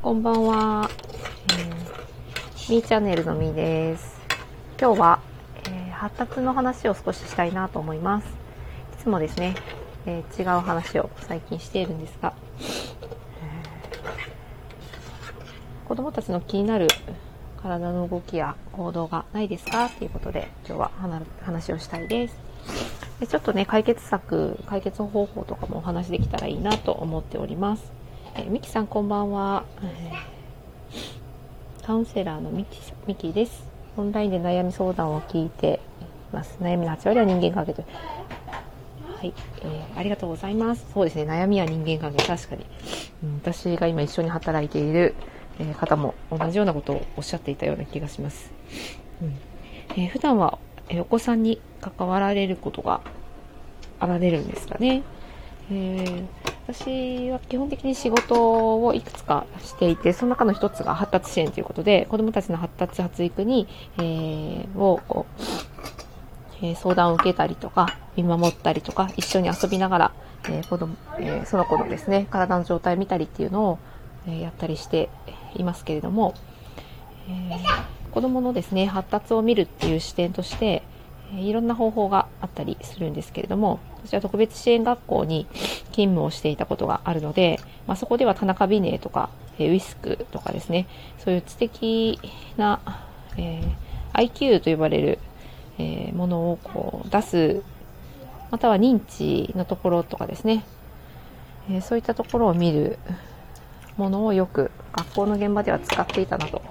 こんばんは。えー、みーチャンネルのみーです。今日は、えー発達の話を少ししたいなと思います。いつもですね、えー違う話を最近しているんですが、えー子供たちの気になる体の動きや行動がないですか？ということで、今日は話をしたいです。でちょっとね、解決策、解決方法とかもお話できたらいいなと思っております。えー、ミキさんこんばんは。えーカウンセラーのミキミキです。オンラインで悩み相談を聞いています。悩みの8割は人間関係と。はい、えーありがとうございます。そうですね、悩みは人間関係、確かに。うん、私が今一緒に働いている、えー方も同じようなことをおっしゃっていたような気がします。うんえー普段は、えお子さんに関わられることがあられるんですかね。えー私は基本的に仕事をいくつかしていて、その中の一つが発達支援ということで、子どもたちの発達発育に、えーをこうえー相談を受けたりとか、見守ったりとか、一緒に遊びながら、えー子供えーその子のですね、体の状態を見たりっていうのを、えーやったりしていますけれども、えー子供のですね、発達を見るっていう視点として、いろんな方法があったりするんですけれども、私は特別支援学校に勤務をしていたことがあるので、まあ、そこでは田中美寧とか、ウィスクとかですね、そういう知的な、えー IQ と呼ばれる、えーものをこう出す、または認知のところとかですね、えーそういったところを見るものをよく学校の現場では使っていたなと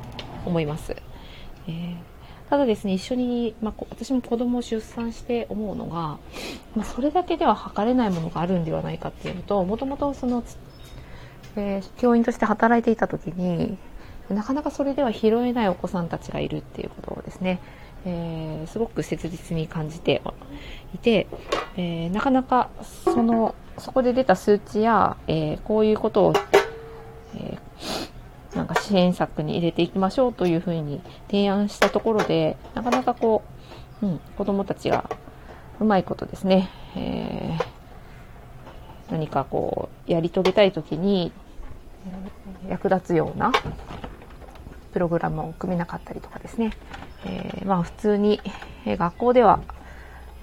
思います。えーただですね、一緒に、まあ、私も子供を出産して思うのが、まあ、それだけでは測れないものがあるんではないかっていうのと、もともとその、えー教員として働いていた時に、なかなかそれでは拾えないお子さんたちがいるっていうことをですね、えーすごく切実に感じていて、えーなかなかその、そこで出た数値や、えこういうことを、えーなんか支援策に入れていきましょうというふうに提案したところで、なかなかこう、うん、子供たちがうまいことですね、えー何かこう、やり遂げたいときに、役立つようなプログラムを組めなかったりとかですね、えーまあ普通に、学校では、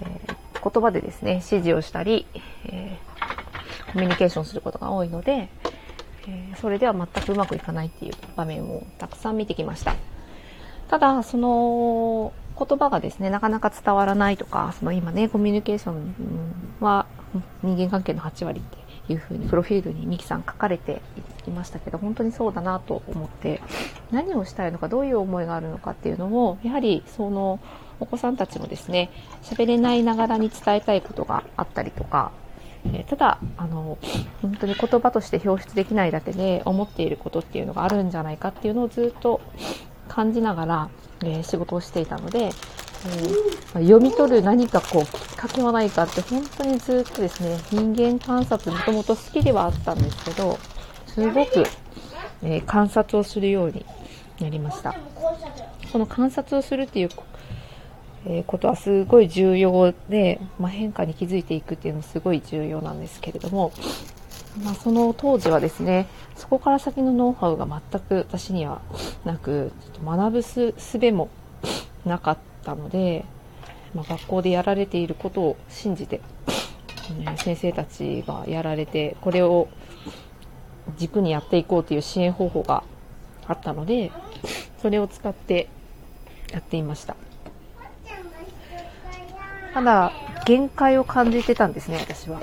えー言葉でですね、指示をしたり、えーコミュニケーションすることが多いので、えそれでは全くうまくいかないっていう場面をたくさん見てきました。ただ、その言葉がですね、なかなか伝わらないとか、その今ね、コミュニケーションは人間関係の8割っていうふうにプロフィールにミキさん書かれていましたけど、本当にそうだなと思って、何をしたいのか、どういう思いがあるのかっていうのを、やはりそのお子さんたちもですね、喋れないながらに伝えたいことがあったりとか、えーただ、あの、本当に言葉として表出できないだけで思っていることっていうのがあるんじゃないかっていうのをずっと感じながら、えー仕事をしていたので、えー読み取る何かこう、きっかけはないかって本当にずっとですね、人間観察もともと好きではあったんですけど、すごく、えー観察をするようになりました。この観察をするっていうえことはすごい重要で、まあ、変化に気づいていくっていうのもすごい重要なんですけれども、まあ、その当時はですねそこから先のノウハウが全く私にはなくちょっと学ぶす術もなかったので、まあ、学校でやられていることを信じて、ね先生たちがやられてこれを軸にやっていこうという支援方法があったのでそれを使ってやっていました。ただ、限界を感じてたんですね、私は。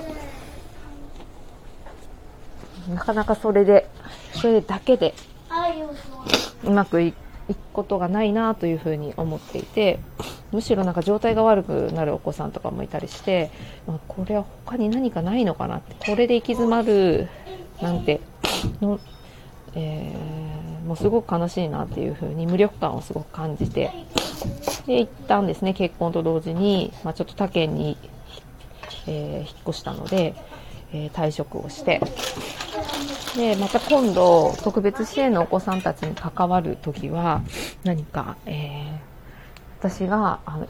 なかなかそれで、それだけでうまくいいくことがないなというふうに思っていて、むしろなんか状態が悪くなるお子さんとかもいたりして、まあ、これは他に何かないのかなって、これで行き詰まるなんての、えーもうすごく悲しいなっていうふうに無力感をすごく感じて、で、一旦ですね、結婚と同時に、まあ、ちょっと他県に、えー引っ越したので、えー退職をして、で、また今度、特別支援のお子さんたちに関わるときは、何か、えー私が、あの、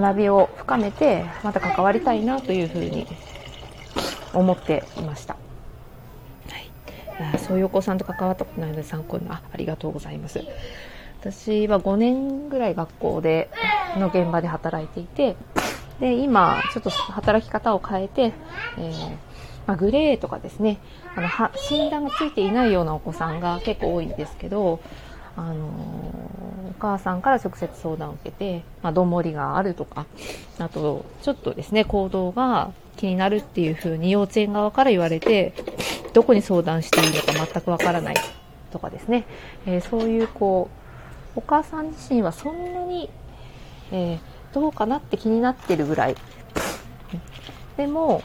学びを深めて、また関わりたいなというふうに思っていました。そういうお子さんと関わったことないので参考にあありがとうございます。私は5年ぐらい学校での現場で働いていてで今ちょっと働き方を変えて、えーまあ、グレーとかですねあのは診断がついていないようなお子さんが結構多いんですけどあのお母さんから直接相談を受けて、まあ、どもりがあるとか、あと、ちょっとですね、行動が気になるっていうふうに幼稚園側から言われて、どこに相談していいのか全くわからないとかですね、えー、そういうこう、お母さん自身はそんなに、えー、どうかなって気になってるぐらい。でも、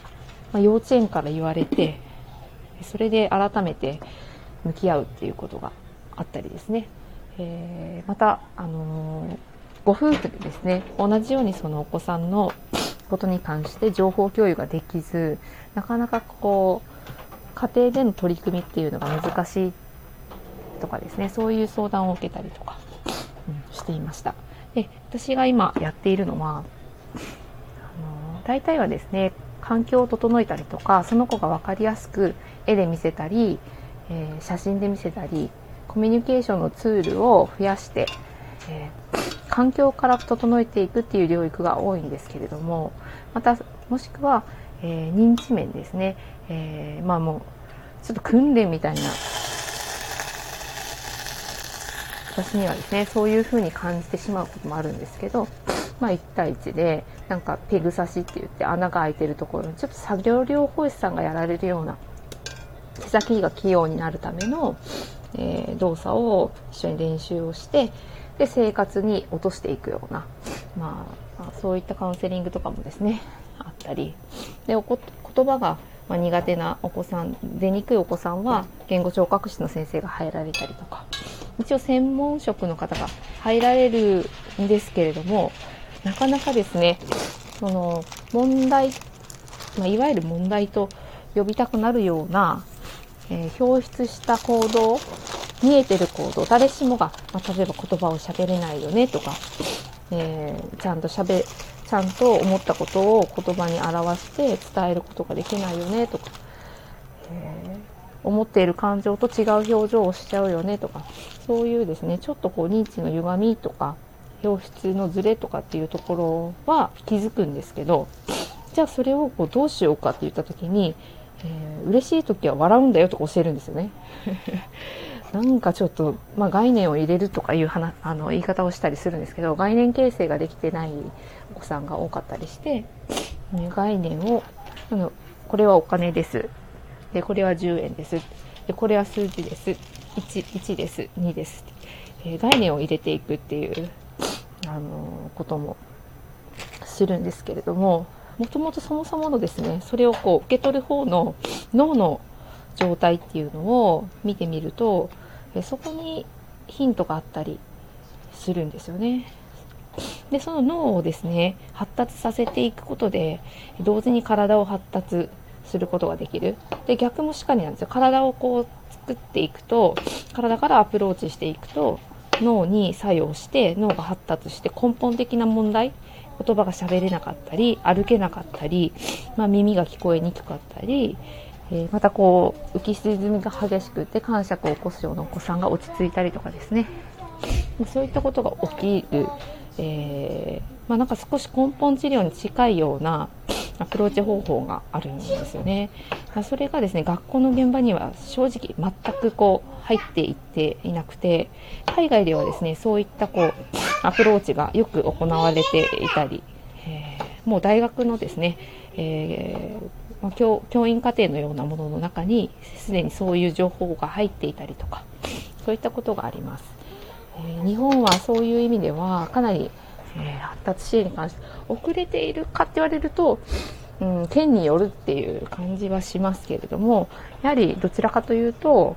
まあ、幼稚園から言われて、それで改めて向き合うっていうことがあったりですね。えー、また、あのー、ご夫婦でですね、同じようにそのお子さんのことに関して情報共有ができず、なかなかこう、家庭での取り組みっていうのが難しいとかですね、そういう相談を受けたりとか、うん、していました。で、私が今やっているのは、あのー、大体はですね、環境を整えたりとか、その子が分かりやすく絵で見せたり、えー、写真で見せたり、コミュニケーションのツールを増やして、えー、環境から整えていくっていう領域が多いんですけれどもまたもしくは、えー、認知面ですね、えー、まあもうちょっと訓練みたいな。私にはですねそういう風に感じてしまうこともあるんですけどまあ、1対1でなんかペグ刺しって言って穴が開いてるところにちょっと作業療法士さんがやられるような手先が器用になるための、えー、動作を一緒に練習をしてで生活に落としていくような、まあ、まあ、そういったカウンセリングとかもですねあったり。でおこ言葉がま苦手なお子さん出にくいお子さんは言語聴覚士の先生が入られたりとか。一応専門職の方が入られるんですけれどもなかなかですねその問題、まあ、いわゆる問題と呼びたくなるようなえー、表出した行動、見えてる行動、誰しもが、まあ、例えば言葉を喋れないよねとか、えー、ちゃんと喋、ちゃんと思ったことを言葉に表して伝えることができないよねとか、えー、思っている感情と違う表情をしちゃうよねとか、そういうですね、ちょっとこう認知の歪みとか、表出のズレとかっていうところは気づくんですけど、じゃあそれをこうどうしようかって言った時に、えー、嬉しい時は笑うんだよとか教えるんですよね。なんかちょっと、まあ、概念を入れるとかいう話あの言い方をしたりするんですけど概念形成ができてないお子さんが多かったりして概念をあのこれはお金です。でこれは10円です。でこれは数字です。1, 1です。2です、えー、概念を入れていくっていうあのこともするんですけれどももともとそもそものですね、それをこう受け取る方の脳の状態っていうのを見てみると、えそこにヒントがあったりするんですよね。で、その脳をですね、発達させていくことで、同時に体を発達することができる。で、逆もしかりなんですよ。体をこう作っていくと、体からアプローチしていくと、脳に作用して脳が発達して根本的な問題言葉が喋れなかったり、歩けなかったり、まあ、耳が聞こえにくかったり、えー、またこう、浮き沈みが激しくて感触を起こすようなお子さんが落ち着いたりとかですね。そういったことが起きる、えー、まあ、なんか少し根本治療に近いようなアプローチ方法があるんですよね。それがですね、学校の現場には正直全くこう入っていっていなくて、海外ではですね、そういったこう、アプローチがよく行われていたり、えー、もう大学のですね、えー、まあ、教教員課程のようなものの中にすでにそういう情報が入っていたりとかそういったことがあります、えー、日本はそういう意味ではかなり、え発達支援に関して遅れているかって言われるとうん、県によるっていう感じはしますけれどもやはりどちらかというと、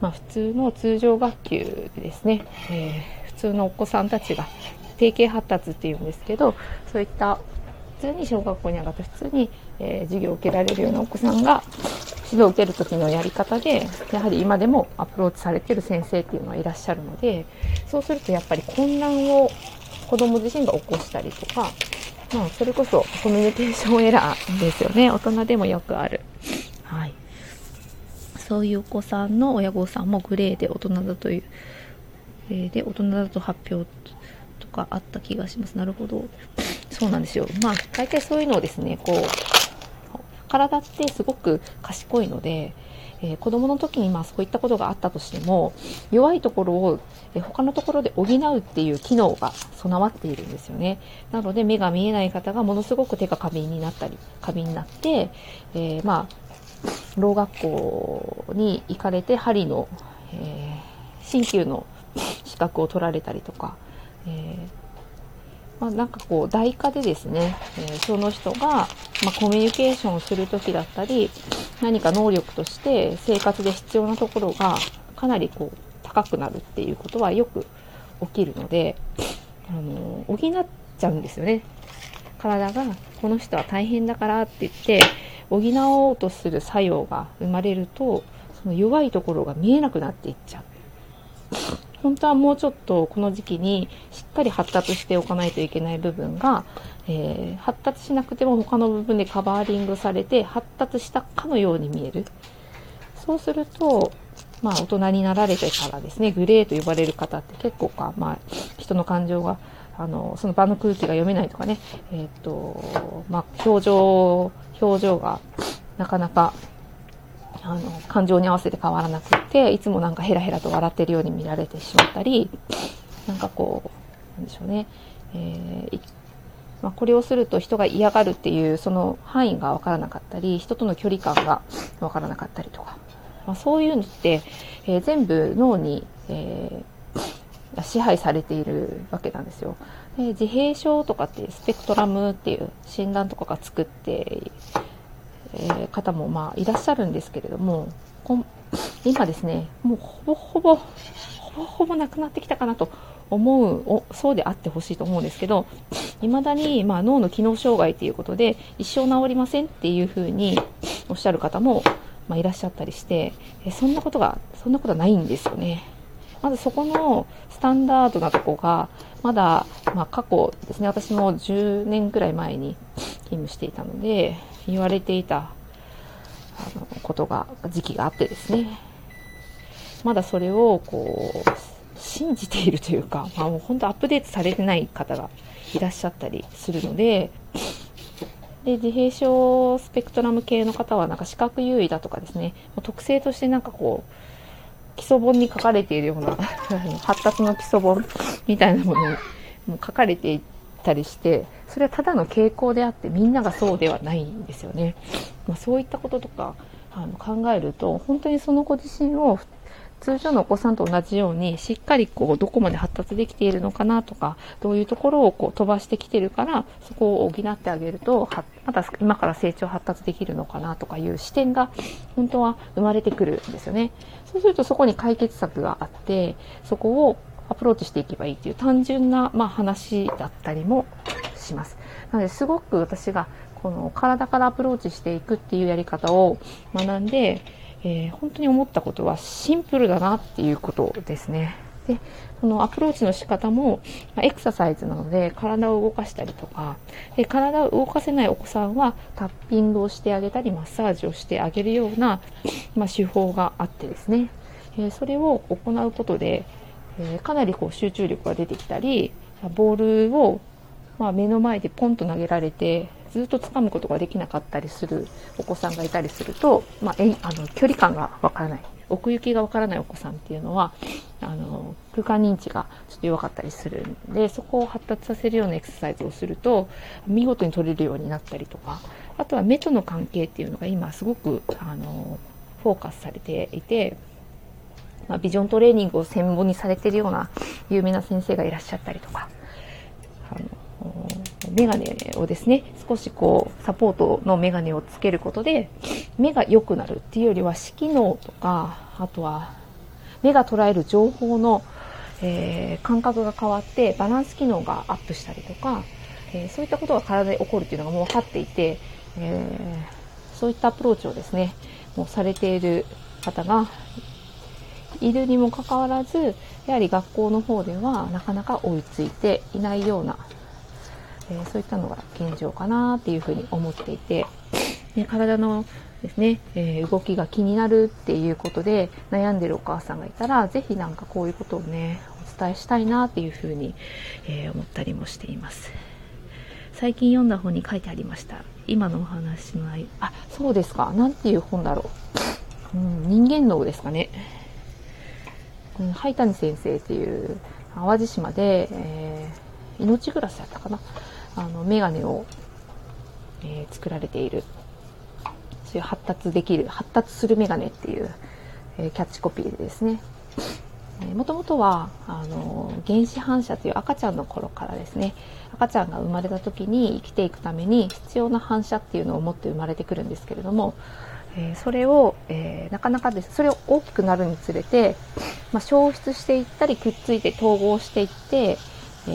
まあ、普通の通常学級でですね、えー普通のお子さんたちが定型発達っていうんですけどそういった普通に小学校に上がって普通に、えー、授業を受けられるようなお子さんが指導を受ける時のやり方でやはり今でもアプローチされてる先生っていうのはいらっしゃるのでそうするとやっぱり混乱を子供自身が起こしたりとか、まあ、それこそコミュニケーションエラーですよね大人でもよくある。はいそういうお子さんの親御さんもグレーで大人だという、グレーで大人だと発表とかあった気がします。なるほど。そうなんですよ。まあ、大体そういうのをですね、こう、体ってすごく賢いので、えー、子供の時にまあそういったことがあったとしても弱いところを、えー、他のところで補うっていう機能が備わっているんですよね。なので目が見えない方がものすごく手が過敏になったり過敏になって、えー、まあろう学校に行かれて針の、え鍼灸の資格を取られたりとか、えまあ、なんかこう、代価でですね、えー、その人が、まあ、コミュニケーションをするときだったり、何か能力として生活で必要なところがかなりこう、高くなるっていうことはよく起きるので、あの、補っちゃうんですよね。体が、この人は大変だからって言って、補おうとする作用が生まれると、その弱いところが見えなくなっていっちゃう。本当はもうちょっとこの時期にしっかり発達しておかないといけない部分が、えー、発達しなくても他の部分でカバーリングされて発達したかのように見える。そうすると、まあ大人になられてからですね、グレーと呼ばれる方って結構か、まあ人の感情が、あの、その場の空気が読めないとかね、えっ、と、まあ表情、表情がなかなかあの、感情に合わせて変わらなくって、いつもなんかヘラヘラと笑ってるように見られてしまったり、なんかこう、なんでしょうね、えー、まあ、これをすると人が嫌がるっていうその範囲がわからなかったり、人との距離感がわからなかったりとか、まあ、そういうのって、えー、全部脳に、えー、支配されているわけなんですよ。で自閉症とかってスペクトラムっていう診断とかが作ってえ方もまあいらっしゃるんですけれども、今ですね、もうほぼほぼ、ほぼほぼなくなってきたかなと思う、そうであってほしいと思うんですけど、未だにまあ脳の機能障害ということで一生治りませんっていうふうにおっしゃる方も、まあ、いらっしゃったりして、えそんなことが、そんなことはないんですよね。まずそこのスタンダードなとこが、まだ、まあ、過去ですね、私も10年くらい前に勤務していたので、言われていたあのことが、時期があってですね、まだそれをこう、信じているというか、まあ、もう本当アップデートされてない方がいらっしゃったりするので、で、自閉症スペクトラム系の方はなんか視覚優位だとかですね、特性としてなんかこう、基礎本に書かれているような 発達の基礎本みたいなものにも書かれていてたりして、それはただの傾向であってみんながそうではないんですよね。まあ、そういったこととかあの考えると、本当にその子自身を通常のお子さんと同じように、しっかりこう、どこまで発達できているのかなとか、どういうところをこう飛ばしてきてるから、そこを補ってあげると、まだ今から成長発達できるのかなとかいう視点が、本当は生まれてくるんですよね。そうするとそこに解決策があって、そこをアプローチしていけばいいっていう単純な、まあ、話だったりもします。なので、すごく私が、この体からアプローチしていくっていうやり方を学んで、えー、本当に思ったことはシンプルだなっていうことですね。で、このアプローチの仕方も、まエクササイズなので体を動かしたりとか、で体を動かせないお子さんはタッピングをしてあげたり、マッサージをしてあげるような、まあ、手法があってですね、えー、それを行うことで、えー、かなりこう集中力が出てきたり、ボールを、まあ、目の前でポンと投げられて、ずっと掴むことができなかったりするお子さんがいたりすると、まあ、えあの距離感がわからない奥行きがわからないお子さんっていうのはあの空間認知がちょっと弱かったりするんでそこを発達させるようなエクササイズをすると見事に取れるようになったりとかあとは目との関係っていうのが今すごくあのフォーカスされていて、まあ、ビジョントレーニングを専門にされているような有名な先生がいらっしゃったりとかあのメガネをですね、少しこう、サポートのメガネをつけることで、目が良くなるっていうよりは、視機能とか、あとは、目が捉える情報の、えー、感覚が変わって、バランス機能がアップしたりとか、えー、そういったことが体で起こるっていうのがもう分かっていて、えー、そういったアプローチをですね、もうされている方がいるにもかかわらず、やはり学校の方ではなかなか追いついていないようなえー、そういったのが現状かなっていうふうに思っていて、ね、体のですね、えー、動きが気になるっていうことで悩んでるお母さんがいたら、ぜひなんかこういうことをね、お伝えしたいなっていうふうに、えー、思ったりもしています。最近読んだ本に書いてありました。今のお話の。あ、そうですか。なんていう本だろう。うん、人間脳ですかね。うん、ハイタニ先生っていう淡路島で、えー、命グラスやったかな。あの、メガネを、えー、作られている。そういう発達できる、発達するメガネっていう、えー、キャッチコピーでですね、もともとは、あの、原始反射という赤ちゃんの頃からですね、赤ちゃんが生まれた時に生きていくために必要な反射っていうのを持って生まれてくるんですけれども、え、それを、えー、なかなかです、それを大きくなるにつれて、まあ、消失していったりくっついて統合していって、え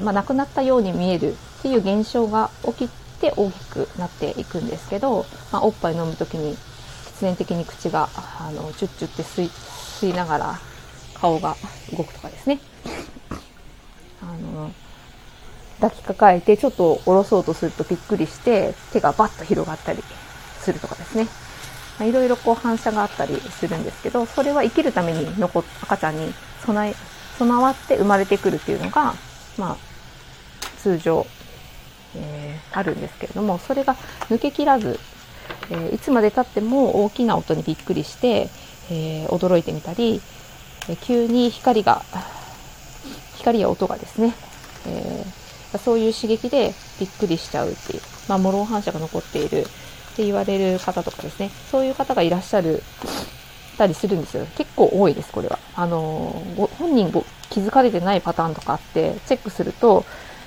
ー、まあ、亡くなったように見えるっていう現象が起きて大きくなっていくんですけど、まあ、おっぱい飲む時に必然的に口があのチュッチュって吸い吸いながら顔が動くとかですね。あの抱きかかえてちょっと下ろそうとするとびっくりして手がバッと広がったりするとかですね。いろいろこう反射があったりするんですけどそれは生きるために残赤ちゃんに備え備わって生まれてくるっていうのがまあ通常えー、あるんですけれどもそれが抜けきらず、えー、いつまでたっても大きな音にびっくりして、えー、驚いてみたり、え急に光が光や音がですね、えそういう刺激でびっくりしちゃうっていう、まあ、モロン反射が残っているって言われる方とかですね。そういう方がいらっしゃるたりするんですよ。結構多いですこれは。あのご本人ご気づかれてないパターンとかあってチェックすると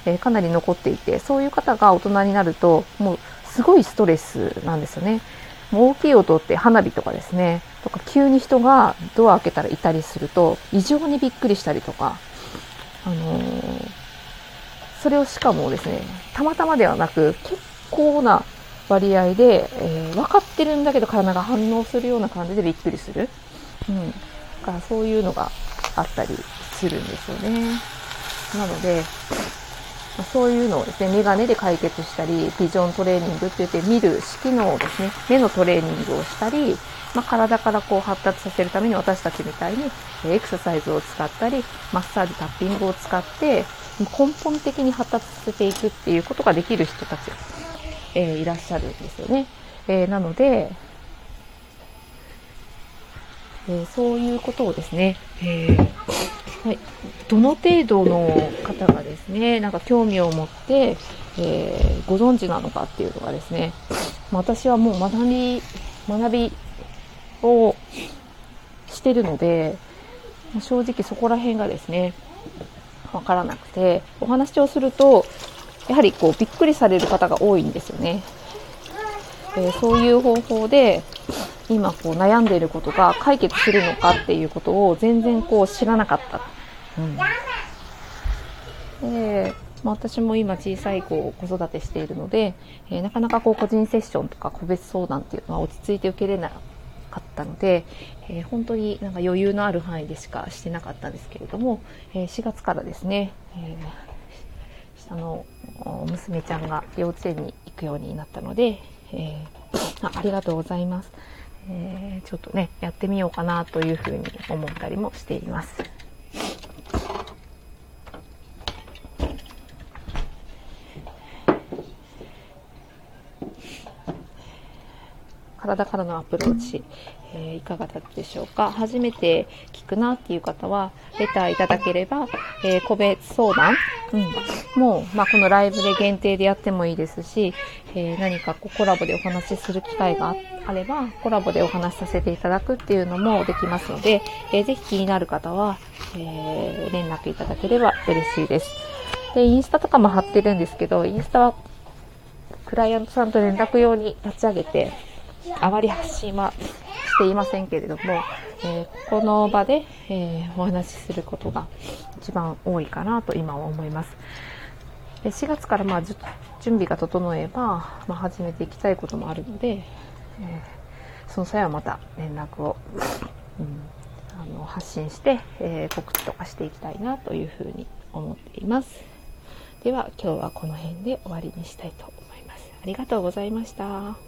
えー、かなり残っていて、そういう方が大人になると、もうすごいストレスなんですよね。もう大きい音って花火とかですね、とか急に人がドア開けたらいたりすると、異常にびっくりしたりとか、あのー、それをしかもですね、たまたまではなく、結構な割合で、えー、分かってるんだけど体が反応するような感じでびっくりする。うん。だからそういうのがあったりするんですよね。なので、そういうのをですね、メガネで解決したり、ビジョントレーニングって言って見る色のをですね、目のトレーニングをしたり、まあ、体からこう発達させるために私たちみたいにエクササイズを使ったり、マッサージ、タッピングを使って、根本的に発達させていくっていうことができる人たち、えー、いらっしゃるんですよね。えー、なので、え、そういうことをですね、えはい、どの程度の方がですね、なんか興味を持って、え、ご存知なのかっていうのがですね、私はもう学び、学びをしてるので、正直そこら辺がですね、わからなくて、お話をすると、やはりこうびっくりされる方が多いんですよね。えー、そういう方法で、今こう悩んでいることが解決するのかっていうことを全然こう知らなかった。うん、で、まあ、私も今小さい子を子育てしているので、えー、なかなかこう個人セッションとか個別相談っていうのは落ち着いて受けれなかったので、えー、本当になんか余裕のある範囲でしかしてなかったんですけれども、え、4月からですね、えあの娘ちゃんが幼稚園に行くようになったので、えあありがとうございます。えー、ちょっとね、やってみようかなというふうに思ったりもしています。体からのアプローチ、えー、いかがだったでしょうか？初めて聞くなっていう方は、レターいただければ、えー、個別相談、うん、もう、まあ、このライブで限定でやってもいいですし、えー、何かこうコラボでお話しする機会があれば、コラボでお話しさせていただくっていうのもできますので、えー、ぜひ気になる方は、え連絡いただければ嬉しいです。で、インスタとかも貼ってるんですけど、インスタはクライアントさんと連絡用に立ち上げて、あまり発信はしていませんけれども、えー、この場で、えー、お話しすることが一番多いかなと今は思います。で4月からまあ準備が整えば、まあ、始めていきたいこともあるので、えー、その際はまた連絡を、うん、あの発信して、え告知とかしていきたいなというふうに思っています。では今日はこの辺で終わりにしたいと思います。ありがとうございました。